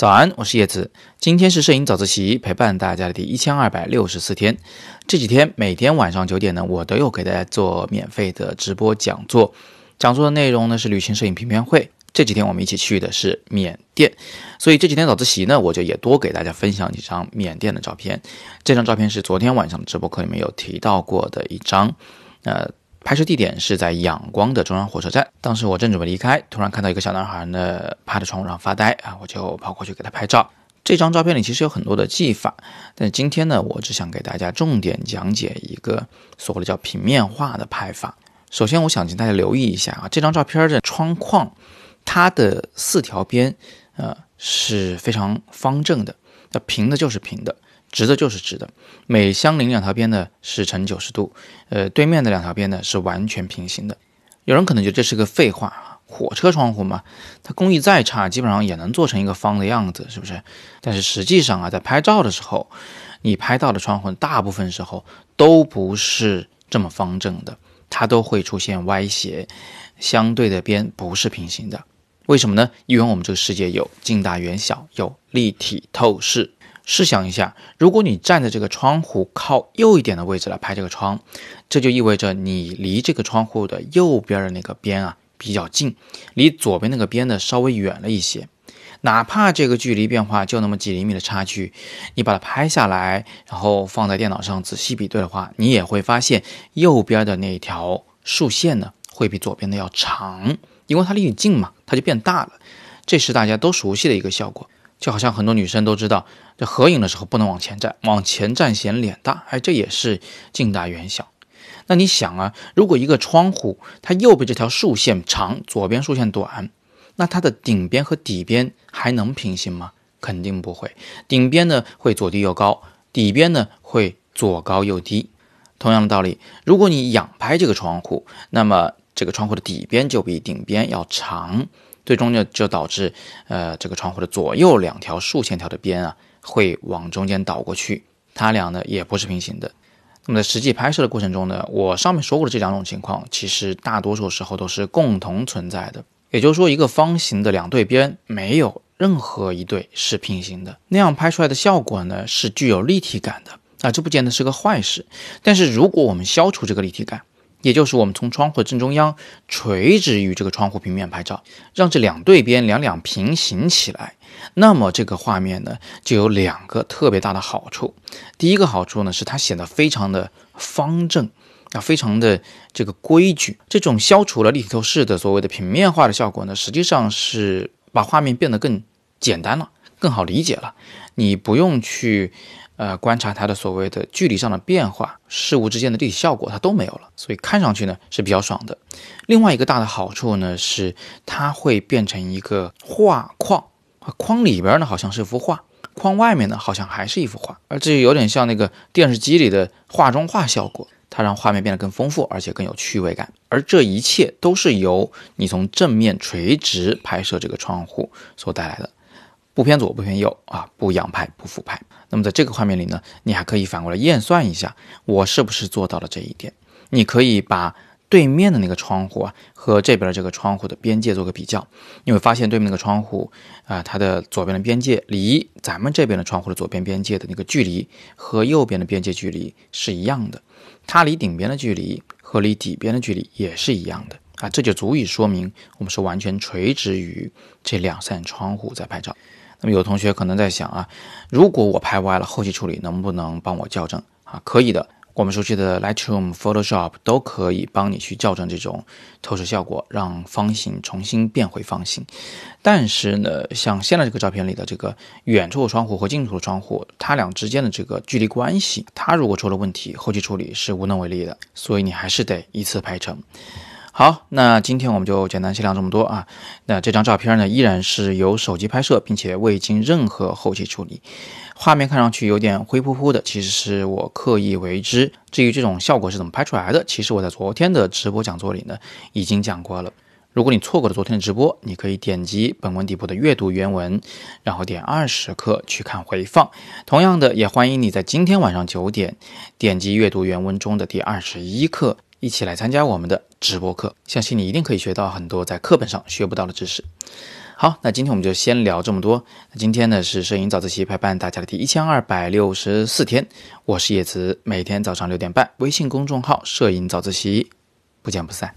早安，我是叶子。今天是摄影早自习陪伴大家的第一千二百六十四天。这几天每天晚上九点呢，我都有给大家做免费的直播讲座。讲座的内容呢是旅行摄影平面会。这几天我们一起去的是缅甸，所以这几天早自习呢，我就也多给大家分享几张缅甸的照片。这张照片是昨天晚上直播课里面有提到过的一张，呃。拍摄地点是在仰光的中央火车站。当时我正准备离开，突然看到一个小男孩呢趴在窗户上发呆啊，我就跑过去给他拍照。这张照片里其实有很多的技法，但今天呢，我只想给大家重点讲解一个所谓的叫平面化的拍法。首先，我想请大家留意一下啊，这张照片的窗框，它的四条边呃是非常方正的，那平的就是平的。直的就是直的，每相邻两条边呢是呈九十度，呃，对面的两条边呢是完全平行的。有人可能觉得这是个废话，火车窗户嘛，它工艺再差，基本上也能做成一个方的样子，是不是？但是实际上啊，在拍照的时候，你拍到的窗户大部分时候都不是这么方正的，它都会出现歪斜，相对的边不是平行的。为什么呢？因为我们这个世界有近大远小，有立体透视。试想一下，如果你站在这个窗户靠右一点的位置来拍这个窗，这就意味着你离这个窗户的右边的那个边啊比较近，离左边那个边呢稍微远了一些。哪怕这个距离变化就那么几厘米的差距，你把它拍下来，然后放在电脑上仔细比对的话，你也会发现右边的那条竖线呢会比左边的要长，因为它离你近嘛，它就变大了。这是大家都熟悉的一个效果。就好像很多女生都知道，这合影的时候不能往前站，往前站显脸大，哎，这也是近大远小。那你想啊，如果一个窗户它右边这条竖线长，左边竖线短，那它的顶边和底边还能平行吗？肯定不会，顶边呢会左低右高，底边呢会左高右低。同样的道理，如果你仰拍这个窗户，那么这个窗户的底边就比顶边要长。最终呢，就导致，呃，这个窗户的左右两条竖线条的边啊，会往中间倒过去，它俩呢也不是平行的。那么在实际拍摄的过程中呢，我上面说过的这两种情况，其实大多数时候都是共同存在的。也就是说，一个方形的两对边，没有任何一对是平行的，那样拍出来的效果呢，是具有立体感的啊，这不见得是个坏事。但是如果我们消除这个立体感，也就是我们从窗户的正中央垂直于这个窗户平面拍照，让这两对边两两平行起来，那么这个画面呢就有两个特别大的好处。第一个好处呢是它显得非常的方正啊，非常的这个规矩。这种消除了立体透视的所谓的平面化的效果呢，实际上是把画面变得更简单了，更好理解了。你不用去。呃，观察它的所谓的距离上的变化，事物之间的立体效果，它都没有了，所以看上去呢是比较爽的。另外一个大的好处呢是，它会变成一个画框，框里边呢好像是一幅画，框外面呢好像还是一幅画，而这有点像那个电视机里的画中画效果，它让画面变得更丰富，而且更有趣味感。而这一切都是由你从正面垂直拍摄这个窗户所带来的。不偏左不偏右啊，不仰拍不俯拍。那么在这个画面里呢，你还可以反过来验算一下，我是不是做到了这一点？你可以把对面的那个窗户啊和这边的这个窗户的边界做个比较，你会发现对面那个窗户啊，它的左边的边界离咱们这边的窗户的左边边界的那个距离和右边的边界距离是一样的，它离顶边的距离和离底边的距离也是一样的啊，这就足以说明我们是完全垂直于这两扇窗户在拍照。那么有同学可能在想啊，如果我拍歪了，后期处理能不能帮我校正啊？可以的，我们熟悉的 Lightroom、Photoshop 都可以帮你去校正这种透视效果，让方形重新变回方形。但是呢，像现在这个照片里的这个远处的窗户和近处的窗户，它俩之间的这个距离关系，它如果出了问题，后期处理是无能为力的。所以你还是得一次拍成。好，那今天我们就简单先聊这么多啊。那这张照片呢，依然是由手机拍摄，并且未经任何后期处理，画面看上去有点灰扑扑的，其实是我刻意为之。至于这种效果是怎么拍出来的，其实我在昨天的直播讲座里呢已经讲过了。如果你错过了昨天的直播，你可以点击本文底部的阅读原文，然后点二十课去看回放。同样的，也欢迎你在今天晚上九点点击阅读原文中的第二十一课。一起来参加我们的直播课，相信你一定可以学到很多在课本上学不到的知识。好，那今天我们就先聊这么多。那今天呢是摄影早自习陪伴大家的第一千二百六十四天，我是叶子，每天早上六点半，微信公众号“摄影早自习”，不见不散。